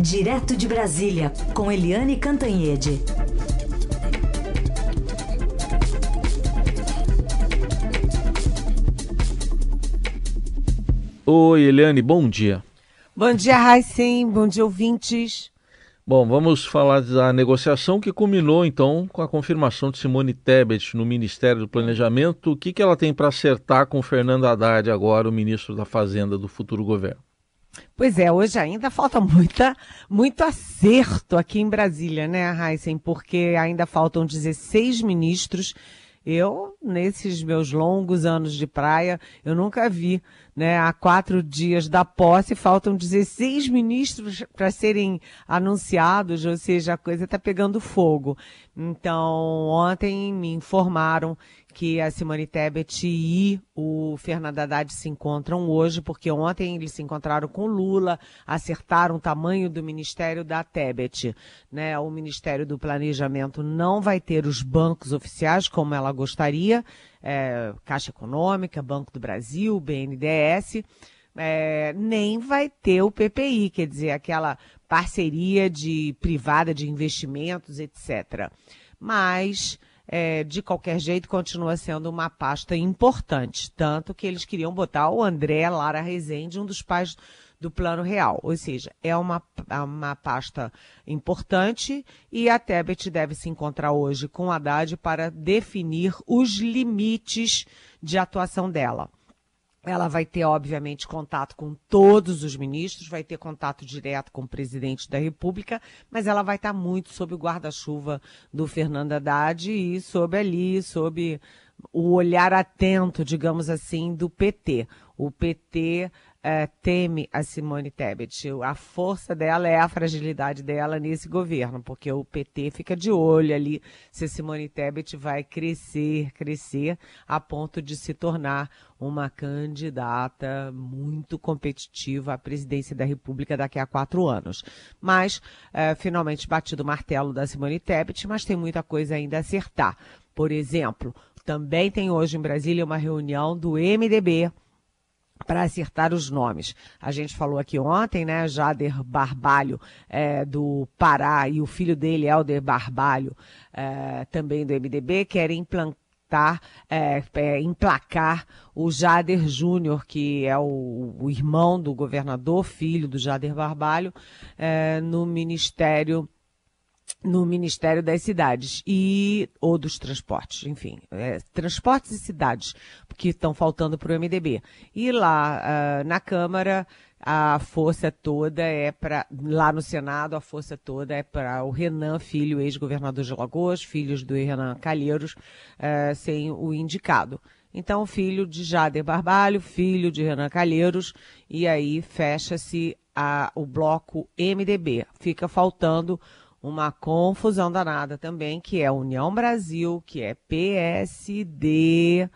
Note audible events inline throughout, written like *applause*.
Direto de Brasília, com Eliane Cantanhede. Oi, Eliane, bom dia. Bom dia, Raicem. Bom dia, ouvintes. Bom, vamos falar da negociação que culminou então com a confirmação de Simone Tebet no Ministério do Planejamento. O que, que ela tem para acertar com Fernando Haddad, agora o ministro da Fazenda do futuro governo? Pois é, hoje ainda falta muita, muito acerto aqui em Brasília, né, Heisen? Porque ainda faltam 16 ministros. Eu, nesses meus longos anos de praia, eu nunca vi, né? Há quatro dias da posse, faltam 16 ministros para serem anunciados, ou seja, a coisa está pegando fogo. Então, ontem me informaram que a Simone Tebet e o Fernando Haddad se encontram hoje, porque ontem eles se encontraram com Lula, acertaram o tamanho do Ministério da Tebet. Né? O Ministério do Planejamento não vai ter os bancos oficiais como ela gostaria, é, Caixa Econômica, Banco do Brasil, BNDES, é, nem vai ter o PPI, quer dizer, aquela parceria de privada de investimentos, etc. Mas é, de qualquer jeito, continua sendo uma pasta importante. Tanto que eles queriam botar o André Lara Rezende, um dos pais do Plano Real. Ou seja, é uma, é uma pasta importante e a Tebet deve se encontrar hoje com Haddad para definir os limites de atuação dela. Ela vai ter, obviamente, contato com todos os ministros, vai ter contato direto com o presidente da República, mas ela vai estar muito sob o guarda-chuva do Fernando Haddad e sob ali, sob o olhar atento, digamos assim, do PT. O PT é, teme a Simone Tebet. A força dela é a fragilidade dela nesse governo, porque o PT fica de olho ali se a Simone Tebet vai crescer, crescer, a ponto de se tornar uma candidata muito competitiva à presidência da República daqui a quatro anos. Mas, é, finalmente, batido o martelo da Simone Tebet, mas tem muita coisa ainda a acertar. Por exemplo, também tem hoje em Brasília uma reunião do MDB para acertar os nomes. A gente falou aqui ontem, né? Jader Barbalho, é, do Pará, e o filho dele, Helder Barbalho, é, também do MDB, querem implantar, é, é, emplacar o Jader Júnior, que é o, o, irmão do governador, filho do Jader Barbalho, é, no Ministério no Ministério das Cidades e ou dos transportes, enfim, é, transportes e cidades que estão faltando para o MDB. E lá uh, na Câmara a força toda é para lá no Senado a força toda é para o Renan Filho, ex-governador de Lagoas, filhos do Renan Calheiros, uh, sem o indicado. Então, filho de Jader Barbalho, filho de Renan Calheiros, e aí fecha-se o bloco MDB. Fica faltando uma confusão danada também, que é União Brasil, que é PSD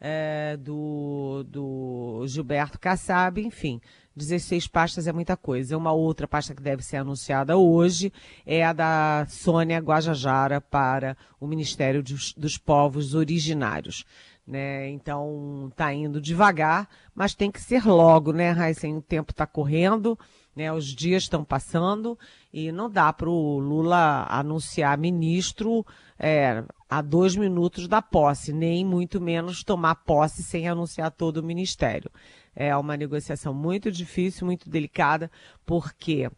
é, do, do Gilberto Kassab, enfim. 16 pastas é muita coisa. Uma outra pasta que deve ser anunciada hoje é a da Sônia Guajajara para o Ministério dos, dos Povos Originários. Né? Então, tá indo devagar, mas tem que ser logo, né, Raíssen? O tempo está correndo, né? Os dias estão passando e não dá para o Lula anunciar ministro é, a dois minutos da posse, nem muito menos tomar posse sem anunciar todo o ministério. É uma negociação muito difícil, muito delicada, porque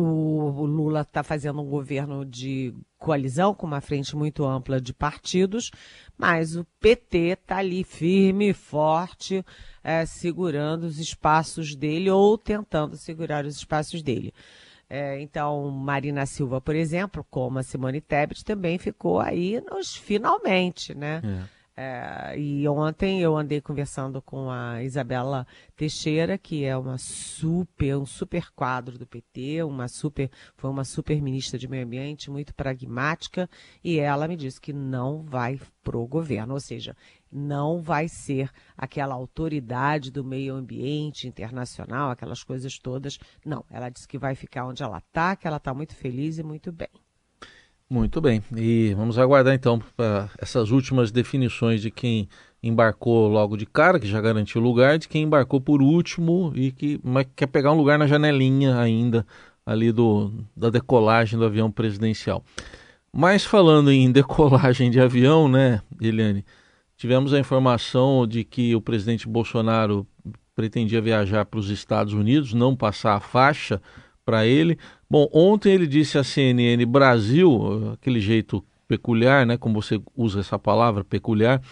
o Lula está fazendo um governo de coalizão com uma frente muito ampla de partidos, mas o PT está ali firme forte, é, segurando os espaços dele ou tentando segurar os espaços dele. É, então, Marina Silva, por exemplo, como a Simone Tebet, também ficou aí nos finalmente, né? É. É, e ontem eu andei conversando com a Isabela Teixeira, que é uma super, um super quadro do PT, uma super, foi uma super ministra de meio ambiente, muito pragmática, e ela me disse que não vai pro governo, ou seja, não vai ser aquela autoridade do meio ambiente internacional, aquelas coisas todas. Não, ela disse que vai ficar onde ela está, que ela está muito feliz e muito bem. Muito bem. E vamos aguardar então para essas últimas definições de quem embarcou logo de cara, que já garantiu o lugar, de quem embarcou por último e que mas quer pegar um lugar na janelinha ainda ali do, da decolagem do avião presidencial. Mas falando em *laughs* decolagem de avião, né, Eliane, tivemos a informação de que o presidente Bolsonaro pretendia viajar para os Estados Unidos, não passar a faixa para ele. Bom, ontem ele disse à CNN Brasil, aquele jeito peculiar, né, como você usa essa palavra, peculiar,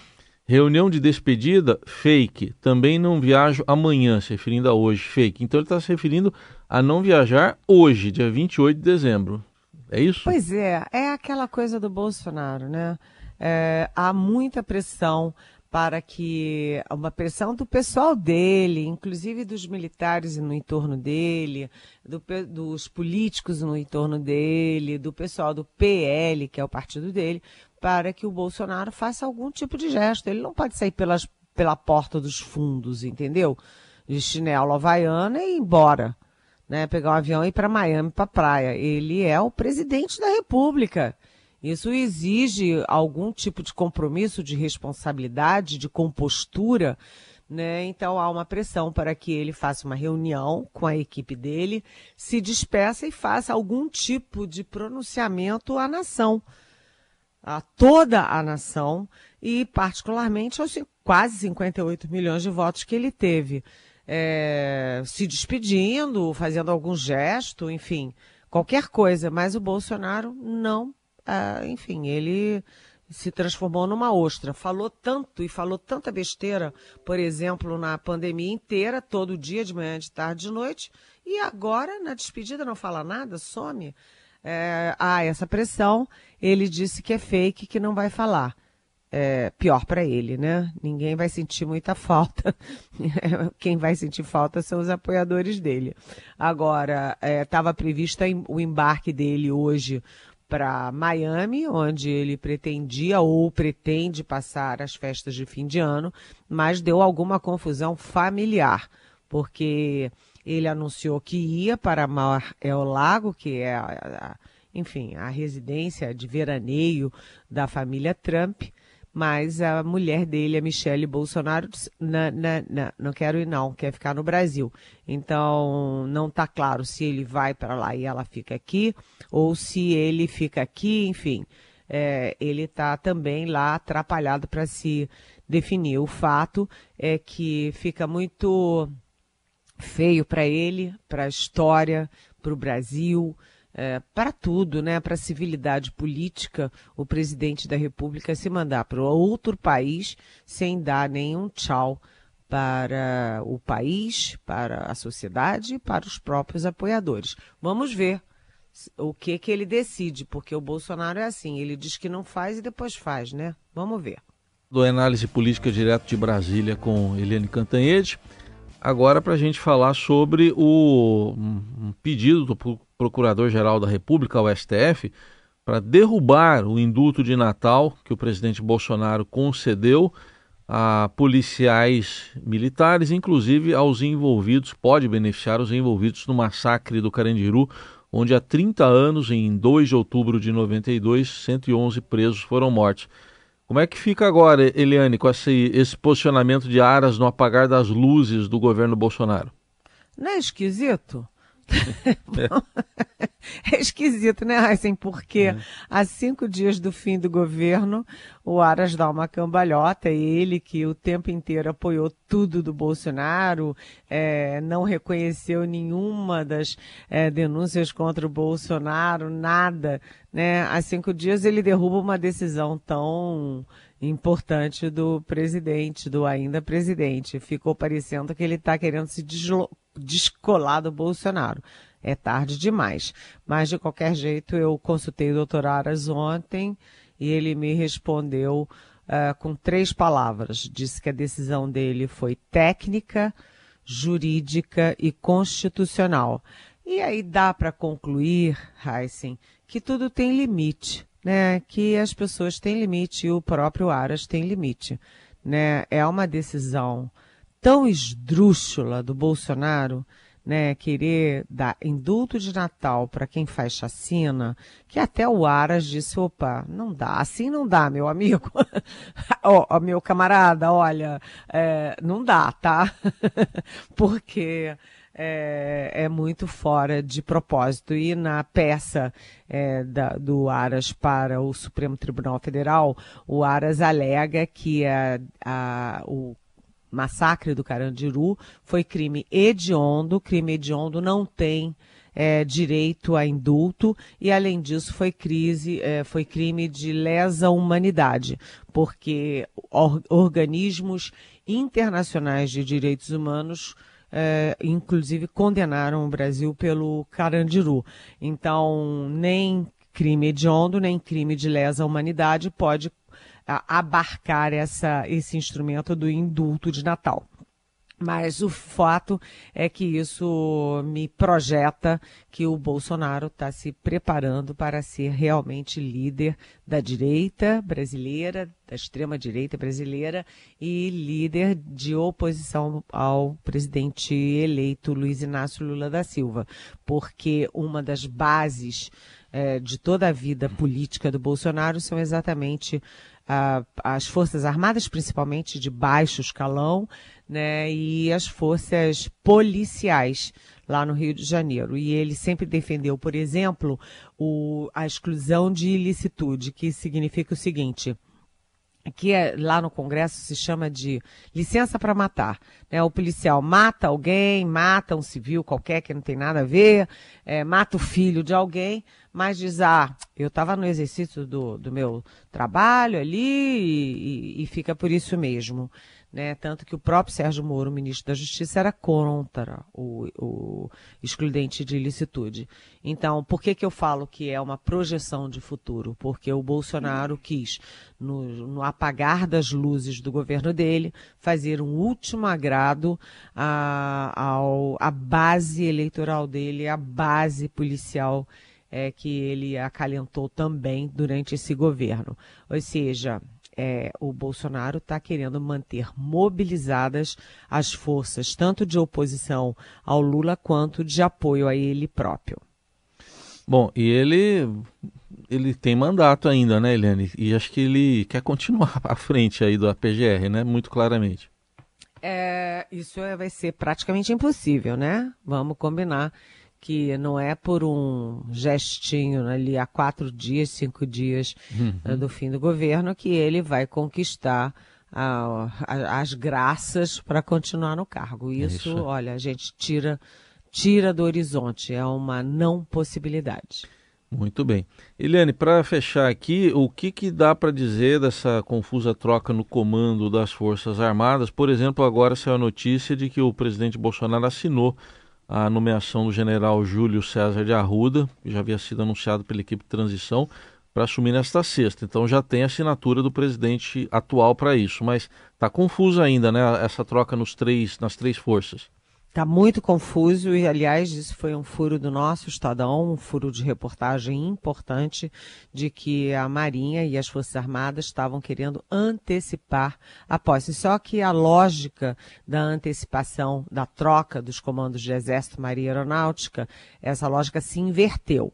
reunião de despedida, fake. Também não viajo amanhã, se referindo a hoje, fake. Então ele está se referindo a não viajar hoje, dia 28 de dezembro. É isso? Pois é, é aquela coisa do Bolsonaro, né? É, há muita pressão para que uma pressão do pessoal dele, inclusive dos militares no entorno dele, do, dos políticos no entorno dele, do pessoal do PL, que é o partido dele, para que o Bolsonaro faça algum tipo de gesto. Ele não pode sair pelas, pela porta dos fundos, entendeu? De chinelo havaiana e ir embora né, pegar um avião e ir para Miami, para praia. Ele é o presidente da República. Isso exige algum tipo de compromisso, de responsabilidade, de compostura. Né? Então há uma pressão para que ele faça uma reunião com a equipe dele, se despeça e faça algum tipo de pronunciamento à nação, a toda a nação e particularmente aos quase 58 milhões de votos que ele teve é, se despedindo, fazendo algum gesto, enfim, qualquer coisa. Mas o Bolsonaro não, é, enfim, ele se transformou numa ostra. Falou tanto e falou tanta besteira, por exemplo, na pandemia inteira, todo dia, de manhã, de tarde, de noite, e agora, na despedida, não fala nada, some. É, ah, essa pressão, ele disse que é fake, que não vai falar é, pior para ele, né? Ninguém vai sentir muita falta. *laughs* Quem vai sentir falta são os apoiadores dele. Agora, estava é, previsto o embarque dele hoje para Miami, onde ele pretendia ou pretende passar as festas de fim de ano, mas deu alguma confusão familiar, porque ele anunciou que ia para Mar El Lago, que é, a, a, enfim, a residência de veraneio da família Trump, mas a mulher dele, a Michelle Bolsonaro, não, não, não quero ir não, quer ficar no Brasil. Então, não está claro se ele vai para lá e ela fica aqui, ou se ele fica aqui, enfim. É, ele está também lá atrapalhado para se definir. O fato é que fica muito feio para ele, para a história, para o Brasil, é, para tudo, né, para a civilidade política, o presidente da República se mandar para outro país sem dar nenhum tchau para o país, para a sociedade e para os próprios apoiadores. Vamos ver o que que ele decide, porque o Bolsonaro é assim, ele diz que não faz e depois faz, né? Vamos ver. Do análise política direto de Brasília com Eliane Cantanhede. Agora para a gente falar sobre o pedido do Procurador-Geral da República, o STF, para derrubar o indulto de Natal que o presidente Bolsonaro concedeu a policiais militares, inclusive aos envolvidos, pode beneficiar os envolvidos no massacre do Carandiru, onde há 30 anos, em 2 de outubro de 92, 111 presos foram mortos. Como é que fica agora, Eliane, com esse, esse posicionamento de aras no apagar das luzes do governo Bolsonaro? Não é esquisito? *laughs* é esquisito, né, Heisen? Porque é. há cinco dias do fim do governo, o Aras dá uma cambalhota, ele que o tempo inteiro apoiou tudo do Bolsonaro, é, não reconheceu nenhuma das é, denúncias contra o Bolsonaro, nada, né? Há cinco dias ele derruba uma decisão tão importante do presidente, do ainda presidente. Ficou parecendo que ele está querendo se descolar do Bolsonaro. É tarde demais. Mas, de qualquer jeito, eu consultei o doutor Aras ontem e ele me respondeu uh, com três palavras. Disse que a decisão dele foi técnica, jurídica e constitucional. E aí dá para concluir, Heisen, que tudo tem limite né, que as pessoas têm limite e o próprio Aras tem limite. Né? É uma decisão tão esdrúxula do Bolsonaro, né, querer dar indulto de Natal para quem faz chacina, que até o Aras disse, opa, não dá, assim não dá, meu amigo, *laughs* oh, meu camarada, olha, é, não dá, tá? *laughs* Porque é, é, muito fora de propósito. E na peça é, da, do Aras para o Supremo Tribunal Federal, o Aras alega que a, a, o massacre do Carandiru foi crime hediondo, crime hediondo não tem é, direito a indulto e, além disso, foi, crise, é, foi crime de lesa humanidade, porque or, organismos internacionais de direitos humanos é, inclusive condenaram o Brasil pelo Carandiru. Então, nem crime hediondo, nem crime de lesa humanidade pode abarcar essa, esse instrumento do indulto de Natal. Mas o fato é que isso me projeta que o Bolsonaro está se preparando para ser realmente líder da direita brasileira, da extrema-direita brasileira e líder de oposição ao presidente eleito Luiz Inácio Lula da Silva. Porque uma das bases é, de toda a vida política do Bolsonaro são exatamente as Forças Armadas, principalmente de baixo escalão, né, e as forças policiais lá no Rio de Janeiro. E ele sempre defendeu, por exemplo, o, a exclusão de ilicitude, que significa o seguinte que é, lá no Congresso se chama de licença para matar. Né? O policial mata alguém, mata um civil qualquer que não tem nada a ver, é, mata o filho de alguém, mas diz, ah, eu estava no exercício do, do meu trabalho ali e, e, e fica por isso mesmo né? Tanto que o próprio Sérgio Moro, ministro da Justiça, era contra o, o excludente de ilicitude. Então, por que, que eu falo que é uma projeção de futuro? Porque o Bolsonaro quis, no, no apagar das luzes do governo dele, fazer um último agrado à, base eleitoral dele, à base policial é, que ele acalentou também durante esse governo. Ou seja, é, o Bolsonaro está querendo manter mobilizadas as forças, tanto de oposição ao Lula quanto de apoio a ele próprio. Bom, e ele ele tem mandato ainda, né, Eliane? E acho que ele quer continuar *laughs* à frente aí do PGR, né? Muito claramente. É, isso é, vai ser praticamente impossível, né? Vamos combinar que não é por um gestinho ali há quatro dias, cinco dias uhum. Eh, do fim do governo que ele vai conquistar a, a, as graças para continuar no cargo. Isso, Isso, olha, a gente tira tira do horizonte, é uma não possibilidade. Muito bem. Eliane, para fechar aqui, o que, que dá para dizer dessa confusa troca no comando das Forças Armadas? Por exemplo, agora saiu a notícia de que o presidente Bolsonaro assinou a nomeação do general Júlio César de Arruda, que já havia sido anunciado pela equipe de transição, para assumir nesta sexta. Então já tem assinatura do presidente atual para isso, mas está confuso ainda, né, essa troca nos três, nas três forças. Está muito confuso e, aliás, isso foi um furo do nosso Estadão, um furo de reportagem importante de que a Marinha e as Forças Armadas estavam querendo antecipar a posse. Só que a lógica da antecipação, da troca dos comandos de Exército, Marinha e Aeronáutica, essa lógica se inverteu.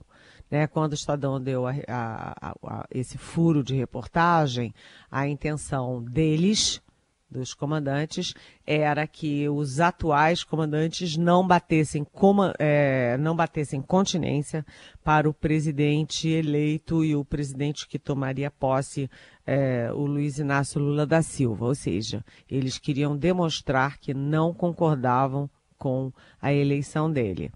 Né, quando o Estadão deu a, a, a, esse furo de reportagem, a intenção deles, dos comandantes era que os atuais comandantes não batessem, coma, é, não batessem continência para o presidente eleito e o presidente que tomaria posse, é, o Luiz Inácio Lula da Silva. Ou seja, eles queriam demonstrar que não concordavam com a eleição dele.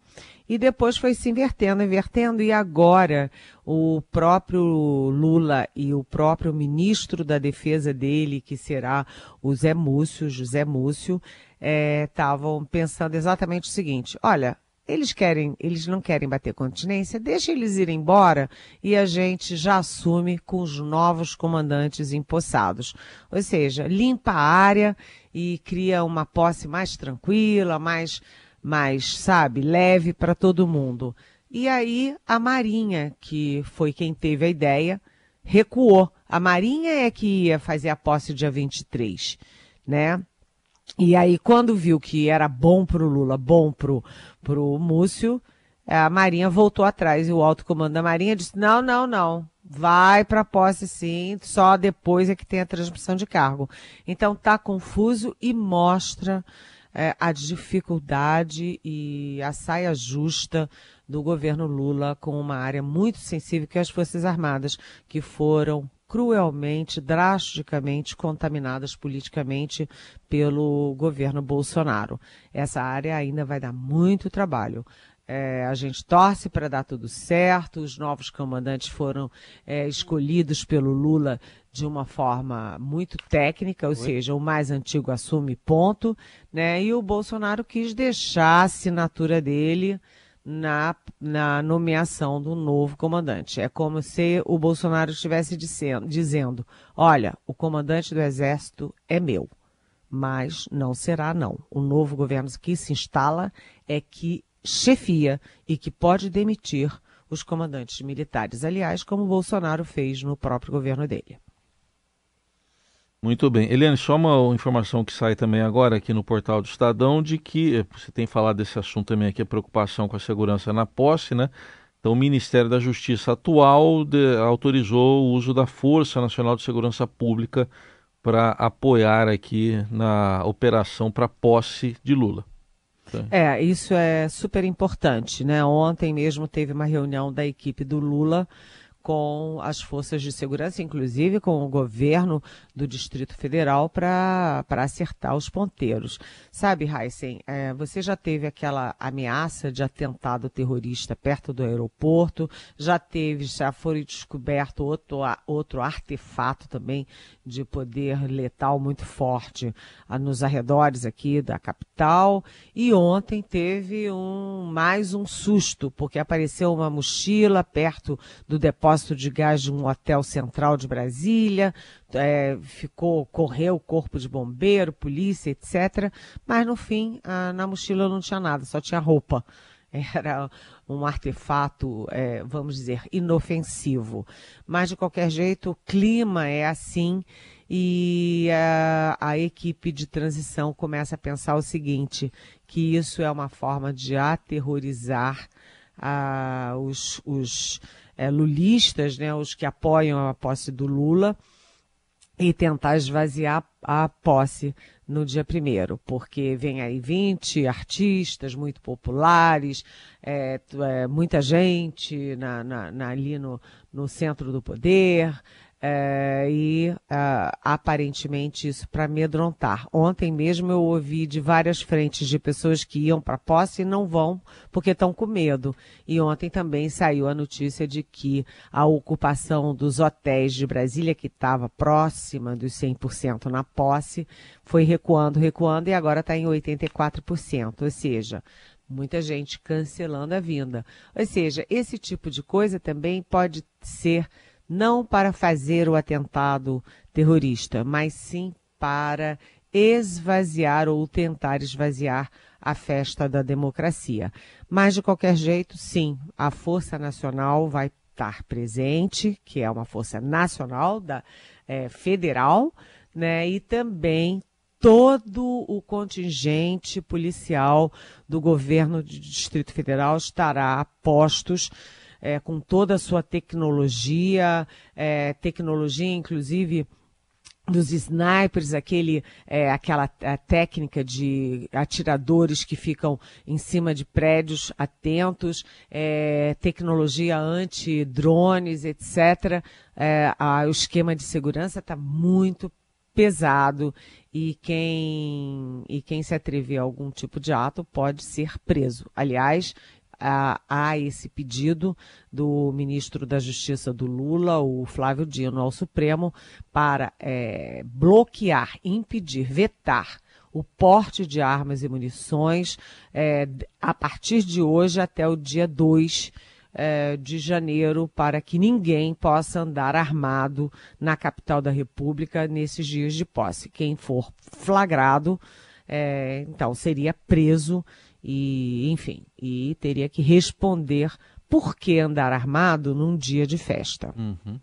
E depois foi se invertendo, invertendo, e agora o próprio Lula e o próprio ministro da Defesa dele, que será o Zé Múcio, José Múcio, estavam é, pensando exatamente o seguinte: olha, eles querem, eles não querem bater continência, deixa eles irem embora e a gente já assume com os novos comandantes empossados. Ou seja, limpa a área e cria uma posse mais tranquila, mais, mais, sabe, leve para todo mundo. E aí a Marinha, que foi quem teve a ideia, recuou. A Marinha é que ia fazer a posse dia 23, né? E aí, quando viu que era bom para o Lula, bom para o Múcio, a Marinha voltou atrás. E o alto comando da Marinha disse: não, não, não, vai para posse sim, só depois é que tem a transmissão de cargo. Então tá confuso e mostra é, a dificuldade e a saia justa do governo Lula com uma área muito sensível que é as Forças Armadas, que foram cruelmente, drasticamente contaminadas politicamente pelo governo Bolsonaro. Essa área ainda vai dar muito trabalho. É, a gente torce para dar tudo certo. Os novos comandantes foram é, escolhidos pelo Lula de uma forma muito técnica, ou Oi? seja, o mais antigo assume ponto, né? E o Bolsonaro quis deixar a assinatura dele na, na nomeação do novo comandante. É como se o Bolsonaro estivesse dizendo, dizendo: olha, o comandante do Exército é meu. Mas não será, não. O novo governo que se instala é que chefia e que pode demitir os comandantes militares. Aliás, como o Bolsonaro fez no próprio governo dele. Muito bem. Eliane, só uma informação que sai também agora aqui no portal do Estadão de que eh, você tem falado desse assunto também aqui, a preocupação com a segurança na posse, né? Então, o Ministério da Justiça atual de, autorizou o uso da Força Nacional de Segurança Pública para apoiar aqui na operação para posse de Lula. É, isso é super importante, né? Ontem mesmo teve uma reunião da equipe do Lula com as forças de segurança, inclusive com o governo do Distrito Federal, para acertar os ponteiros. Sabe, Heisen, é, você já teve aquela ameaça de atentado terrorista perto do aeroporto, já teve, já foi descoberto outro, outro artefato também de poder letal muito forte ah, nos arredores aqui da capital. E ontem teve um mais um susto, porque apareceu uma mochila perto do depósito de gás de um hotel central de Brasília. É, ficou, correu o corpo de bombeiro, polícia, etc. Mas no fim, ah, na mochila não tinha nada, só tinha roupa *laughs* era um artefato, é, vamos dizer, inofensivo. Mas, de qualquer jeito, o clima é assim e a, a, equipe de transição começa a pensar o seguinte, que isso é uma forma de aterrorizar a, os, os é, lulistas, né, os que apoiam a posse do Lula, e tentar esvaziar a posse no dia primeiro, porque vem aí 20 artistas muito populares, é, é, muita gente na, na, na, ali no, no centro do poder, é, e uh, aparentemente isso para amedrontar. Ontem mesmo eu ouvi de várias frentes de pessoas que iam para posse e não vão porque estão com medo. E ontem também saiu a notícia de que a ocupação dos hotéis de Brasília, que estava próxima dos 100% na posse, foi recuando, recuando e agora está em 84%. Ou seja, muita gente cancelando a vinda. Ou seja, esse tipo de coisa também pode ser não para fazer o atentado terrorista, mas sim para esvaziar ou tentar esvaziar a festa da democracia. Mas, de qualquer jeito, sim, a Força Nacional vai estar presente, que é uma força nacional, da, é, federal, né, e também todo o contingente policial do governo do Distrito Federal estará a postos é, com toda a sua tecnologia, é, tecnologia inclusive dos snipers, aquele, é, aquela técnica de atiradores que ficam em cima de prédios atentos, é, tecnologia anti-drones, etc. É, a, o esquema de segurança está muito pesado e quem, e quem se atrever a algum tipo de ato pode ser preso. Aliás, há esse pedido do ministro da Justiça do Lula, o Flávio Dino, ao Supremo, para é, bloquear, impedir, vetar o porte de armas e munições é, a partir de hoje até o dia 2 é, de janeiro, para que ninguém possa andar armado na capital da República nesses dias de posse. Quem for flagrado, é, então, seria preso e, enfim, e teria que responder por que andar armado num dia de festa. Uhum.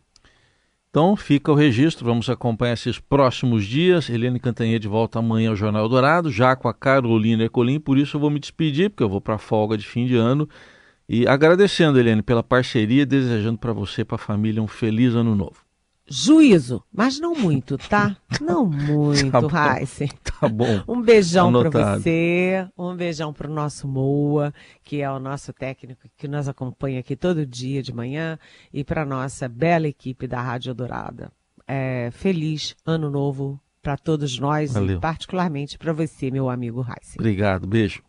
Então fica o registro, vamos acompanhar esses próximos dias. Helene Cantanhede volta amanhã ao Jornal Dourado, já com a Carolina Ercolim, por isso eu vou me despedir, porque eu vou para folga de fim de ano. E agradecendo, Helene, pela parceria, desejando para você e para a família um feliz ano novo. Juízo, mas não muito, tá? *laughs* Não muito, tá Heisen. Tá bom. Um beijão para você, um beijão para o nosso Moa, que é o nosso técnico que nos acompanha aqui todo dia de manhã, e para nossa bela equipe da Rádio Dourada. É, feliz ano novo para todos nós Valeu. e particularmente para você, meu amigo Heisen. Obrigado, beijo.